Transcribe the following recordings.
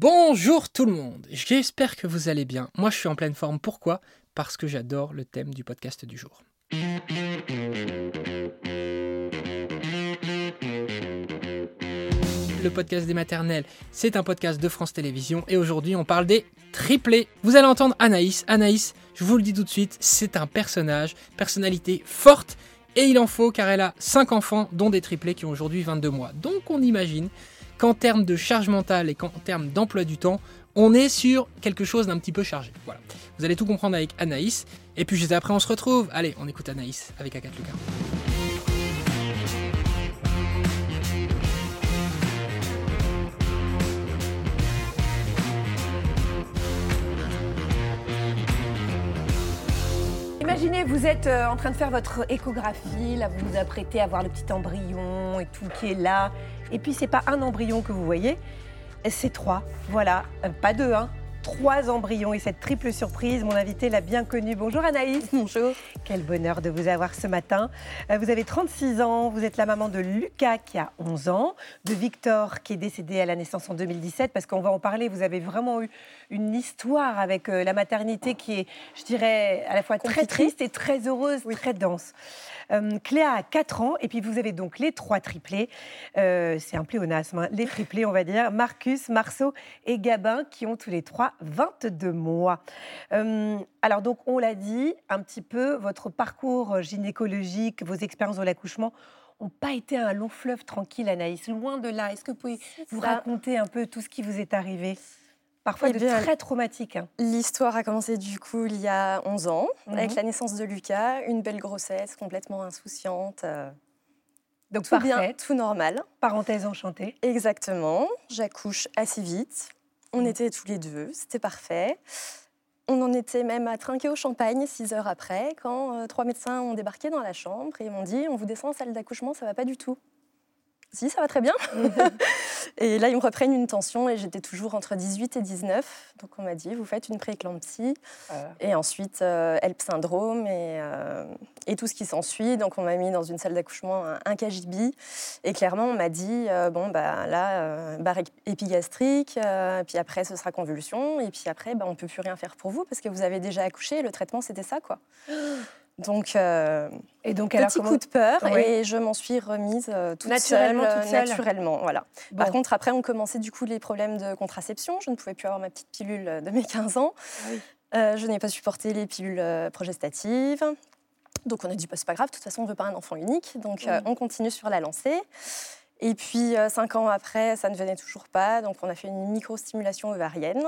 Bonjour tout le monde, j'espère que vous allez bien. Moi je suis en pleine forme, pourquoi? Parce que j'adore le thème du podcast du jour. Le podcast des maternelles, c'est un podcast de France Télévisions et aujourd'hui on parle des triplés. Vous allez entendre Anaïs. Anaïs, je vous le dis tout de suite, c'est un personnage, personnalité forte et il en faut car elle a 5 enfants dont des triplés qui ont aujourd'hui 22 mois. Donc on imagine qu'en termes de charge mentale et qu'en termes d'emploi du temps, on est sur quelque chose d'un petit peu chargé. Voilà. Vous allez tout comprendre avec Anaïs. Et puis juste après, on se retrouve. Allez, on écoute Anaïs avec Agathe Lucas. Imaginez, vous êtes euh, en train de faire votre échographie, là vous vous apprêtez à voir le petit embryon et tout qui est là. Et puis c'est pas un embryon que vous voyez, c'est trois. Voilà, Euh, pas deux, hein. Trois embryons et cette triple surprise, mon invité l'a bien connue. Bonjour Anaïs. Bonjour. Quel bonheur de vous avoir ce matin. Euh, Vous avez 36 ans, vous êtes la maman de Lucas qui a 11 ans, de Victor qui est décédé à la naissance en 2017, parce qu'on va en parler, vous avez vraiment eu une histoire avec euh, la maternité qui est, je dirais, à la fois très triste et très heureuse, très dense. Euh, Cléa a 4 ans, et puis vous avez donc les trois triplés. Euh, c'est un pléonasme, hein, les triplés, on va dire. Marcus, Marceau et Gabin, qui ont tous les trois 22 mois. Euh, alors, donc, on l'a dit, un petit peu, votre parcours gynécologique, vos expériences de l'accouchement n'ont pas été un long fleuve tranquille, Anaïs. Loin de là. Est-ce que vous pouvez vous raconter un peu tout ce qui vous est arrivé? Parfois Eh de bien, très traumatique. hein. L'histoire a commencé du coup il y a 11 ans, avec Mhm. la naissance de Lucas, une belle grossesse, complètement insouciante. euh, Donc, tout bien, parfait. tout normal. Parenthèse enchantée. Exactement. J'accouche assez vite. On Mhm. était tous les deux, c'était parfait. On en était même à trinquer au champagne six heures après, quand euh, trois médecins ont débarqué dans la chambre et m'ont dit on vous descend en salle d'accouchement, ça va pas du tout. Si, ça va très bien. et là, ils me reprennent une tension et j'étais toujours entre 18 et 19. Donc, on m'a dit, vous faites une prééclampsie. Voilà. Et ensuite, euh, HELP syndrome et, euh, et tout ce qui s'ensuit. Donc, on m'a mis dans une salle d'accouchement un, un KGB. Et clairement, on m'a dit, euh, bon, bah, là, euh, barre ép- épigastrique, euh, puis après, ce sera convulsion. Et puis après, bah, on ne peut plus rien faire pour vous parce que vous avez déjà accouché. Le traitement, c'était ça, quoi. Donc, euh, Et donc, alors, petit comment- coup de peur Oui. et je m'en suis remise euh, toute Naturellement, seule, toute euh, seule. naturellement, voilà. Bon. Par contre, après, on commençait du coup les problèmes de contraception. Je ne pouvais plus avoir ma petite pilule de mes 15 ans. Oui. Euh, je n'ai pas supporté les pilules euh, progestatives. Donc, on a dit, bah, c'est pas grave, de toute façon, on ne veut pas un enfant unique. Donc, euh, on continue sur la lancée. Et puis, euh, cinq ans après, ça ne venait toujours pas. Donc, on a fait une microstimulation ovarienne.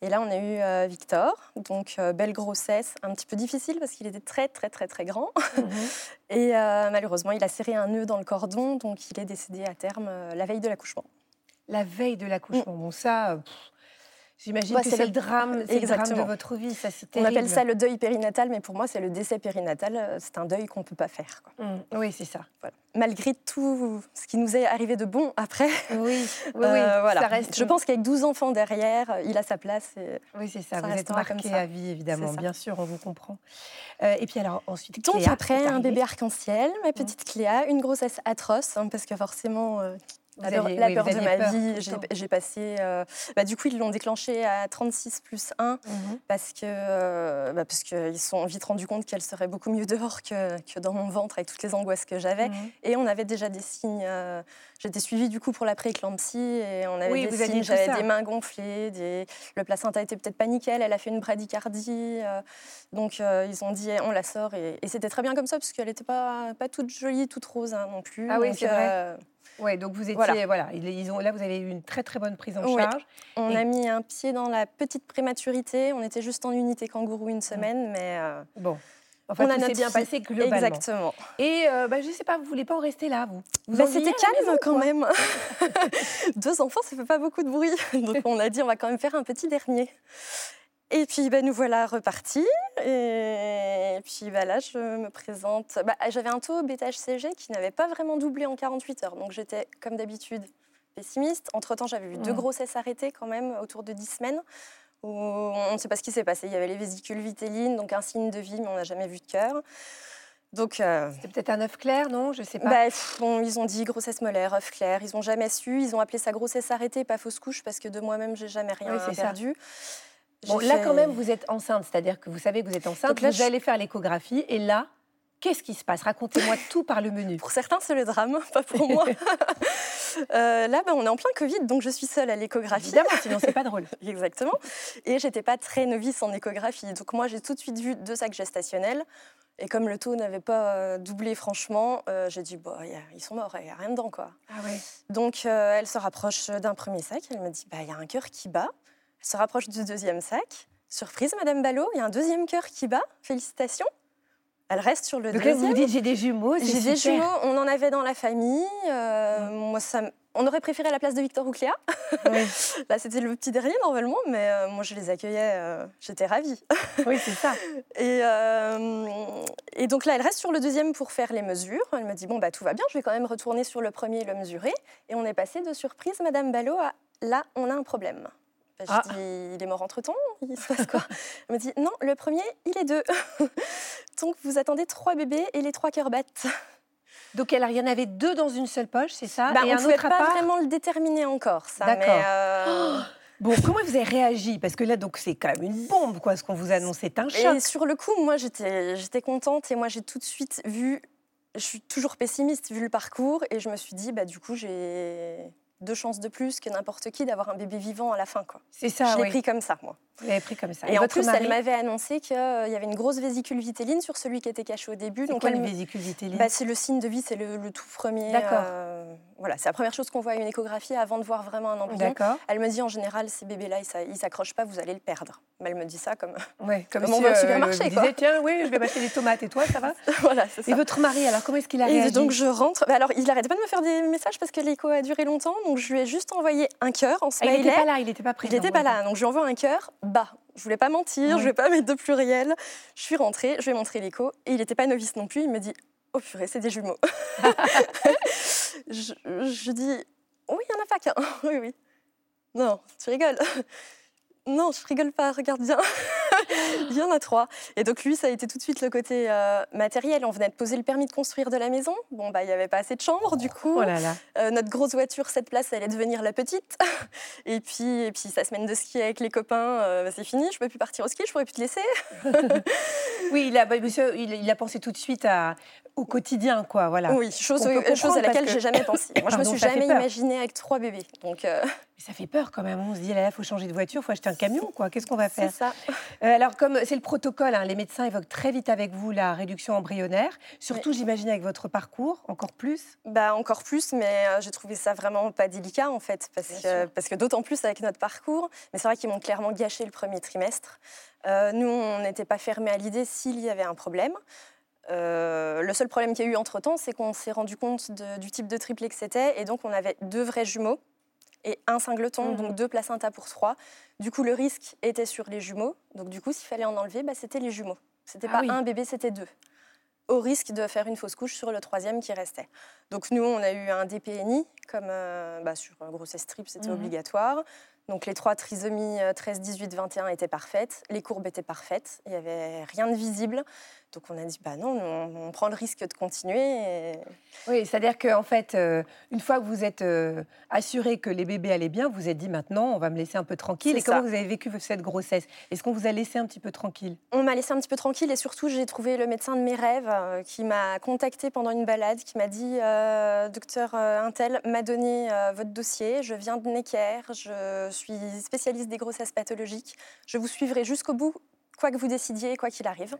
Et là, on a eu euh, Victor. Donc, euh, belle grossesse, un petit peu difficile parce qu'il était très, très, très, très grand. Mhm. Et euh, malheureusement, il a serré un nœud dans le cordon. Donc, il est décédé à terme la veille de l'accouchement. La veille de l'accouchement. Bon, ça, pff, j'imagine que c'est le- drame, c'est le drame de votre vie. Ça, c'est On appelle ça le deuil périnatal, mais pour moi, c'est le décès périnatal. Euh, C'est un deuil qu'on ne peut pas faire. quoi. Mm, Oui, c'est ça. Voilà. Malgré tout ce qui nous est arrivé de bon après, Oui, oui, oui. euh, voilà. Ça reste. je pense qu'avec 12 enfants derrière, euh, il a sa place. Et... Oui, c'est ça. ça Vous êtes marqué à vie, évidemment. Bien sûr, on vous comprend. Euh, et puis alors, ensuite, Donc Cléa après, est un bébé arc-en-ciel, ma petite Cléa, une grossesse atroce, hein, parce que forcément, euh, Vous la peur, aviez- la oui, peur vous de ma peur vie, j'ai passé... euh, bah, du coup, ils l'ont déclenché à 36 plus 1, Mhm. parce que euh, bah, parce qu'ils se sont vite rendus compte qu'elle serait beaucoup mieux dehors que, que dans mon ventre avec toutes les angoisses que j'avais. Mhm. Et on avait déjà des signes. euh, J'étais suivie du coup pour la prééclampsie et on avait Oui, des signes. J'avais des mains gonflées, des... le placenta était peut-être pas nickel, elle a fait une bradycardie. donc ils ont dit eh, on la sort et, et c'était très bien comme ça parce qu'elle n'était pas, pas toute jolie, toute rose hein, non plus. Ah oui, c'est vrai. Ouais, donc vous étiez, Voilà. voilà, ils- ils ont, là vous avez eu une très très bonne prise en Oui. charge. on Et- a mis un pied dans la petite prématurité. On était juste en unité kangourou une semaine, mais euh, Bon, enfin On a notre bien passé globalement. exactement. Et euh, bah, je sais pas, vous voulez pas en rester là, vous, vous Bah, C'était calme quand même. Deux enfants, ça fait pas beaucoup de bruit. Donc on a dit on va quand même faire un petit dernier. Et puis bah, nous voilà repartis. Et puis bah, là, je me présente. Bah, J'avais un taux bêta-HCG qui n'avait pas vraiment doublé en 48 heures. Donc j'étais comme d'habitude pessimiste. Entre-temps, j'avais vu deux Mm. grossesses arrêtées quand même autour de 10 semaines. Où on ne sait pas ce qui s'est passé. Il y avait les vésicules vitellines, donc un signe de vie, mais on n'a jamais vu de cœur. Donc, euh, C'était peut-être un œuf clair, non? Je sais pas. bah, bon, ils ont dit grossesse molaire, œuf clair. Ils n'ont jamais su. Ils ont appelé ça grossesse arrêtée, pas fausse couche, parce que de moi-même, j'ai jamais rien Oui, ça. Bon, là, quand même, vous êtes enceinte, c'est-à-dire que vous savez que vous êtes enceinte, là, vous je- allez faire l'échographie, et là, qu'est-ce qui se passe? Racontez-moi tout par le menu. Pour certains, c'est le drame, pas pour moi. Euh, là, bah, on est en plein Covid, donc je suis seule à l'échographie. Évidemment, sinon c'est pas drôle. Exactement. Et j'étais pas très novice en échographie. Donc moi, j'ai tout de suite vu deux sacs gestationnels. Et comme le taux n'avait pas euh, doublé, franchement, euh, j'ai dit, bah, y a- ils sont morts, il n'y a rien dedans, quoi. Ah ouais. Donc euh, elle se rapproche d'un premier sac. Elle me dit, bah, il y a un cœur qui bat. Se rapproche du deuxième sac. Surprise, Madame Ballot, il y a un deuxième cœur qui bat. Félicitations. Elle reste sur le Donc deuxième. vous dites, j'ai des jumeaux, J'ai des jumeaux, on en avait dans la famille. euh, Moi, ça, on aurait préféré la place de Victor ou Cléa. Oui, Là, c'était le petit dernier normalement, mais euh, moi, je les accueillais. euh, J'étais ravie. oui c'est ça. Et, euh, et donc là, elle reste sur le deuxième pour faire les mesures. Elle me dit bon bah tout va bien, je vais quand même retourner sur le premier et le mesurer. Et on est passé de surprise, Madame Ballot, à là, on a un problème. Je Ah. dis, il est mort entre temps, il se passe quoi? Elle me dit non, le premier, il est deux. donc vous attendez trois bébés et les trois cœurs battent. Donc elle, il y en avait deux dans une seule poche, c'est ça? Bah, Et on ne pouvait pas part? vraiment le déterminer encore, ça. D'accord. euh, Bon, comment vous avez réagi? Parce que là, donc c'est quand même une bombe, quoi, ce qu'on vous annonce, c'est un choc. Et sur le coup, moi, j'étais j'étais contente et moi, j'ai tout de suite vu. Je suis toujours pessimiste vu le parcours et je me suis dit, bah, du coup, j'ai deux chances de plus que n'importe qui d'avoir un bébé vivant à la fin. Quoi. C'est ça, je l'ai oui. pris comme ça, moi. Vous l'avez pris comme ça. Et, en plus, mari, elle m'avait annoncé qu'il y avait une grosse vésicule vitéline sur celui qui était caché au début. Donc, quoi elle vésicule vitéline bah, c'est le signe de vie, c'est le, le tout premier. D'accord. euh, voilà, c'est la première chose qu'on voit à une échographie avant de voir vraiment un embryon. Elle me dit en général, ces bébés-là, ils s'a- ils s'accrochent pas, vous allez le perdre. Mais elle me dit ça comme. Ouais, comme Comme si on va au euh, supermarché, vous quoi. disiez, tiens, oui, je vais m'acheter des tomates et toi, ça va voilà, ça. Et votre mari, alors comment est-ce qu'il a Et donc je rentre. Alors il arrêtait pas de me faire des messages parce que l'écho a duré longtemps. Donc je lui ai juste envoyé un cœur en Ah, il n'était pas là, il n'était pas il présent. n'était pas là. Donc je lui envoie un cœur bas. Je voulais pas mentir, Ouais. je vais pas mettre de pluriel. Je suis rentrée, je lui ai montré l'écho et il n'était pas novice non plus. Il me dit Oh purée, c'est des jumeaux. je, je dis Oui, il n'y en a pas qu'un. oui, oui. Non, tu rigoles. Non, je rigole pas, regarde bien. Il y en a trois. Et donc lui, ça a été tout de suite le côté euh, matériel. On venait de poser le permis de construire de la maison. Bon, bah, il n'y avait pas assez de chambres, du coup. Oh là là. Euh, notre grosse voiture, cette place, allait devenir la petite. et puis, et puis sa semaine de ski avec les copains, euh, c'est fini. Je peux plus partir au ski, je pourrais plus te laisser. Oui, il a, bah, monsieur, il, il a pensé tout de suite à, au quotidien, quoi, voilà. Oui, chose, à laquelle que- j'ai jamais pensé. Moi, je me suis ça jamais imaginée avec trois bébés. Donc, euh, Mais ça fait peur quand même. On se dit, là, il faut changer de voiture, il faut acheter un camion, quoi. Qu'est-ce qu'on va c'est faire? ça. Euh, Alors, comme c'est le protocole, hein, les médecins évoquent très vite avec vous la réduction embryonnaire. Surtout, j'imagine, avec votre parcours, encore plus. Bah, encore plus, mais euh, j'ai trouvé ça vraiment pas délicat en fait, parce Bien que, sûr. parce que d'autant plus avec notre parcours. Mais c'est vrai qu'ils m'ont clairement gâché le premier trimestre. Euh, nous, on n'était pas fermés à l'idée s'il y avait un problème. Euh, le seul problème qu'il y a eu entre-temps, c'est qu'on s'est rendu compte de- du type de triplé que c'était, et donc on avait deux vrais jumeaux et un singleton, Mhm. donc deux placentas pour trois. Du coup, le risque était sur les jumeaux. Donc du coup, s'il fallait en enlever, bah, c'était les jumeaux. C'était Ah pas oui. un bébé, c'était deux. Au risque de faire une fausse couche sur le troisième qui restait. Donc nous, on a eu un DPNI, comme euh, bah, sur euh, grossesse triple, c'était Mhm. obligatoire. Donc les trois trisomies euh, 13, 18, 21 étaient parfaites, les courbes étaient parfaites, il n'y avait rien de visible. Donc on a dit, bah non, on, on prend le risque de continuer. et- Oui, c'est-à-dire qu'en fait, euh, une fois que vous êtes euh, assuré que les bébés allaient bien, vous êtes dit maintenant, on va me laisser un peu tranquille. Et comment vous avez vécu cette grossesse? Est-ce qu'on vous a laissé un petit peu tranquille? On m'a laissé un petit peu tranquille et surtout j'ai trouvé le médecin de mes rêves euh, qui m'a contacté pendant une balade, qui m'a dit docteur Intel m'a donné votre dossier, je viens de Necker, je suis spécialiste des grossesses pathologiques, je vous suivrai jusqu'au bout, quoi que vous décidiez, quoi qu'il arrive.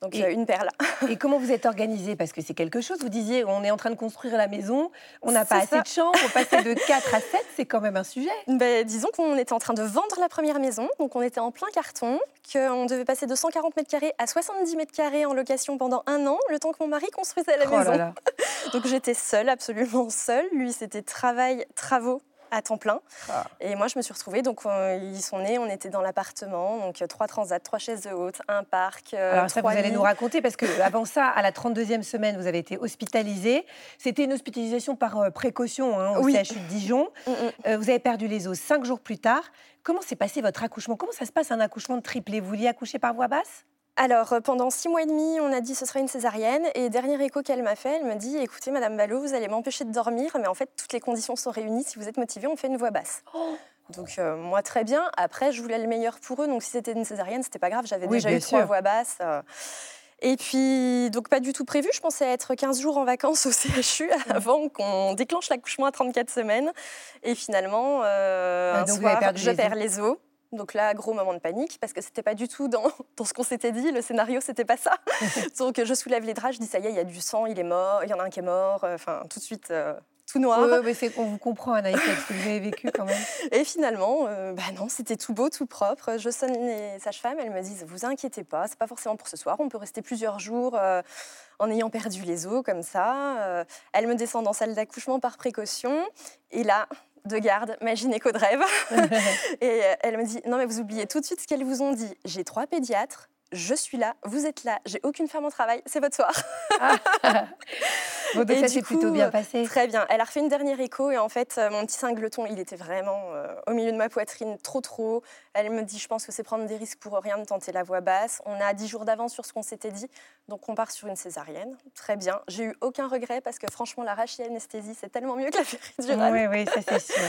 Donc Et- euh, une perle. Et comment vous êtes organisé? Parce que c'est quelque chose. Vous disiez, on est en train de construire la maison, on n'a pas assez de chambres, passer de 4 à 7, c'est quand même un sujet. Ben, disons qu'on était en train de vendre la première maison, donc on était en plein carton, qu'on devait passer de 140 mètres carrés à 70 mètres carrés en location pendant un an, le temps que mon mari construisait la Oh maison. là là. Donc j'étais seule, absolument seule. Lui, c'était travail, travaux à temps plein. Ah. Et moi, je me suis retrouvée. Donc, euh, ils sont nés, on était dans l'appartement. Donc, euh, trois transats, trois chaises hautes, un parc. euh, Alors ça, vous allez nous raconter, parce que avant ça, à la 32e semaine, vous avez été hospitalisé. C'était une hospitalisation par euh, précaution hein, au Oui. CHU de Dijon. Mm, mm. Euh, vous avez perdu les os cinq jours plus tard. Comment s'est passé votre accouchement? Comment ça se passe un accouchement de triplé Vous vouliez accoucher par voie basse? Alors, pendant six mois et demi, on a dit ce sera une césarienne. Et dernier écho qu'elle m'a fait, elle me dit écoutez, Madame Ballot, vous allez m'empêcher de dormir, mais en fait, toutes les conditions sont réunies. Si vous êtes motivée, on fait une voix basse. Oh. Donc, euh, moi, très bien. Après, je voulais le meilleur pour eux. Donc, si c'était une césarienne, c'était pas grave. J'avais Oui, déjà eu trois sûr. voix basses. euh. Et puis, donc, pas du tout prévu. Je pensais être 15 jours en vacances au CHU avant qu'on déclenche l'accouchement à 34 semaines. Et finalement, euh, Ah, un soir, je perds les os. Donc là, gros moment de panique, parce que c'était pas du tout dans, dans ce qu'on s'était dit. Le scénario, c'était pas ça. donc, je soulève les draps, je dis ça y est, il y a du sang, il est mort, il y en a un qui est mort. euh, Enfin, tout de suite, euh, tout noir. Oui, mais c'est qu'on vous comprend, Anaïs, ce que vous avez vécu quand même. Et finalement, euh, bah non, c'était tout beau, tout propre. Je sonne les sages-femmes, elles me disent Vous inquiétez pas, c'est pas forcément pour ce soir, on peut rester plusieurs jours euh, en ayant perdu les os comme ça. Euh, elles me descendent en salle d'accouchement par précaution. Et là, de garde, ma gynéco de rêve. et euh, elle me dit Non, mais vous oubliez tout de suite ce qu'elles vous ont dit. J'ai trois pédiatres. Je suis là, vous êtes là, j'ai aucune femme au travail, c'est votre soir. Bon, donc Et ça s'est plutôt bien passé. Très bien. Elle a refait une dernière écho et en fait, euh, mon petit singleton, il était vraiment euh, au milieu de ma poitrine, trop trop. Elle me dit, je pense que c'est prendre des risques pour rien de tenter la voix basse. On a 10 jours d'avance sur ce qu'on s'était dit, donc on part sur une césarienne. Très bien. J'ai eu aucun regret parce que franchement, la anesthésie, c'est tellement mieux que la péridurale. Oui, oui, ça c'est sûr.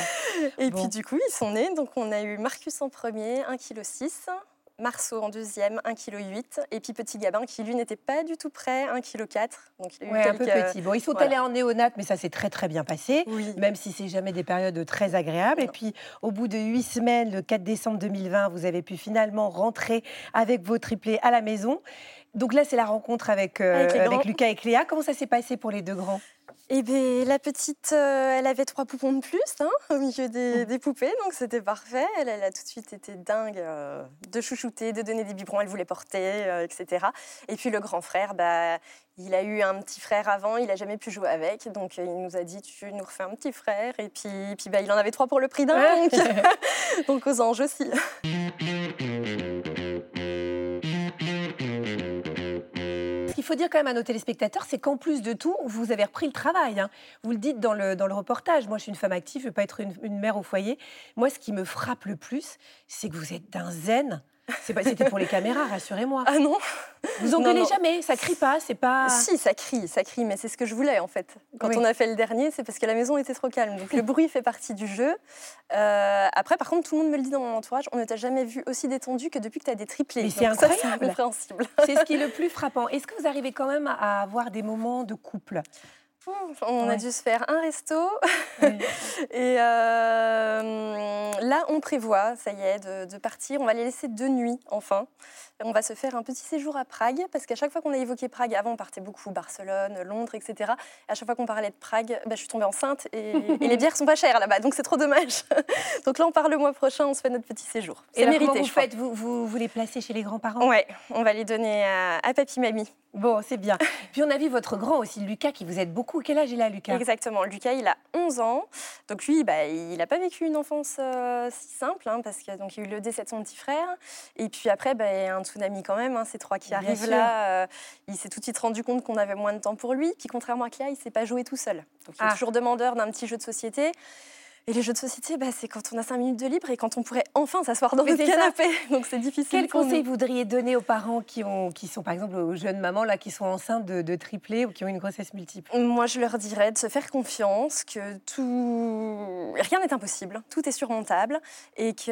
Et Bon. puis du coup, ils sont nés. Donc on a eu Marcus en premier, 1,6 kg. Marceau en deuxième, 1,8 kg. Et puis Petit Gabin qui, lui, n'était pas du tout prêt, 1,4 kg. Donc il a eu Ouais, un peu petit. Bon, ils sont voilà. allés en néonate, mais ça s'est très très bien passé. Oui. Même si c'est jamais des périodes très agréables. Et puis, au bout de huit semaines, le 4 décembre 2020, vous avez pu finalement rentrer avec vos triplés à la maison. Donc là, c'est la rencontre avec, euh, Avec. Lucas et Cléa. Comment ça s'est passé pour les deux grands? Eh bien, la petite, euh, elle avait trois poupons de plus hein, au milieu Mmh. des, des poupées, donc c'était parfait. Elle, elle a tout de suite été dingue euh, de chouchouter, de donner des biberons, elle voulait porter, euh, etc. Et puis le grand frère, bah, il a eu un petit frère avant, il n'a jamais pu jouer avec, donc il nous a dit tu nous refais un petit frère. Et puis, puis bah, il en avait trois pour le prix d'un, donc, donc aux anges aussi. Ce qu'il faut dire quand même à nos téléspectateurs, c'est qu'en plus de tout, vous avez repris le travail. hein. Vous le dites dans le, dans le reportage. Moi, je suis une femme active, je ne veux pas être une, une mère au foyer. Moi, ce qui me frappe le plus, c'est que vous êtes d'un zen. C'était pour les caméras, rassurez-moi. Ah non Vous engueulez jamais, ça crie pas, c'est pas. Si, ça crie, ça crie, mais c'est ce que je voulais en fait. Quand Oui. on a fait le dernier, c'est parce que la maison était trop calme. Donc le bruit fait partie du jeu. Euh, après, par contre, tout le monde me le dit dans mon entourage, on ne t'a jamais vu aussi détendu que depuis que tu as des triplés. C'est incompréhensible. C'est ce qui est le plus frappant. Est-ce que vous arrivez quand même à avoir des moments de couple? On a dû se faire un resto. Et euh, là, on prévoit, ça y est, de, de partir. On va les laisser deux nuits, enfin. On va se faire un petit séjour à Prague, parce qu'à chaque fois qu'on a évoqué Prague, avant on partait beaucoup Barcelone, Londres, etc. À chaque fois qu'on parlait de Prague, bah, je suis tombée enceinte et, et les bières sont pas chères là-bas, donc c'est trop dommage. donc là, on part le mois prochain, on se fait notre petit séjour. Et C'est mérité, comment vous je faites vous, vous, vous les placez chez les grands-parents? Ouais, on va les donner à, à papy, mamie. Bon, c'est bien. Puis on a vu votre grand aussi, Lucas, qui vous aide beaucoup. Quel âge il a, Lucas? Exactement. Lucas, il a 11 ans. Donc lui, bah, il n'a pas vécu une enfance euh, si simple, hein, parce qu'il y a eu le décès de son petit frère. Et puis après, bah, un tsunami quand même. hein, ces trois qui Bien arrivent sûr. là. euh, il s'est tout de suite rendu compte qu'on avait moins de temps pour lui. Puis contrairement à Cléa, il ne s'est pas joué tout seul. Donc il est Ah. toujours demandeur d'un petit jeu de société. Et les jeux de société, bah, c'est quand on a 5 minutes de libre et quand on pourrait enfin s'asseoir dans le canapé. Donc c'est difficile. Quel pour nous. conseil voudriez donner aux parents qui, ont, qui sont, par exemple, aux jeunes mamans là, qui sont enceintes de, de triplés ou qui ont une grossesse multiple? Moi, je leur dirais de se faire confiance, que tout... rien n'est impossible, tout est surmontable, et que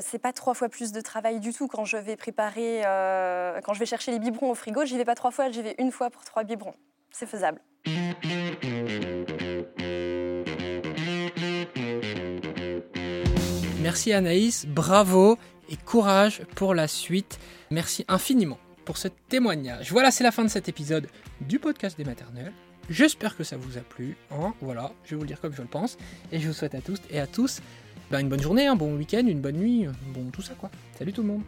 c'est pas trois fois plus de travail du tout quand je vais préparer, euh, quand je vais chercher les biberons au frigo, j'y vais pas trois fois, j'y vais une fois pour trois biberons. C'est faisable. Merci Anaïs, bravo et courage pour la suite. Merci infiniment pour ce témoignage. Voilà, c'est la fin de cet épisode du podcast des maternelles. J'espère que ça vous a plu. hein. voilà, je vais vous le dire comme je le pense. Et je vous souhaite à tous et à tous ben, une bonne journée, un bon week-end, une bonne nuit, bon tout ça quoi. Salut tout le monde.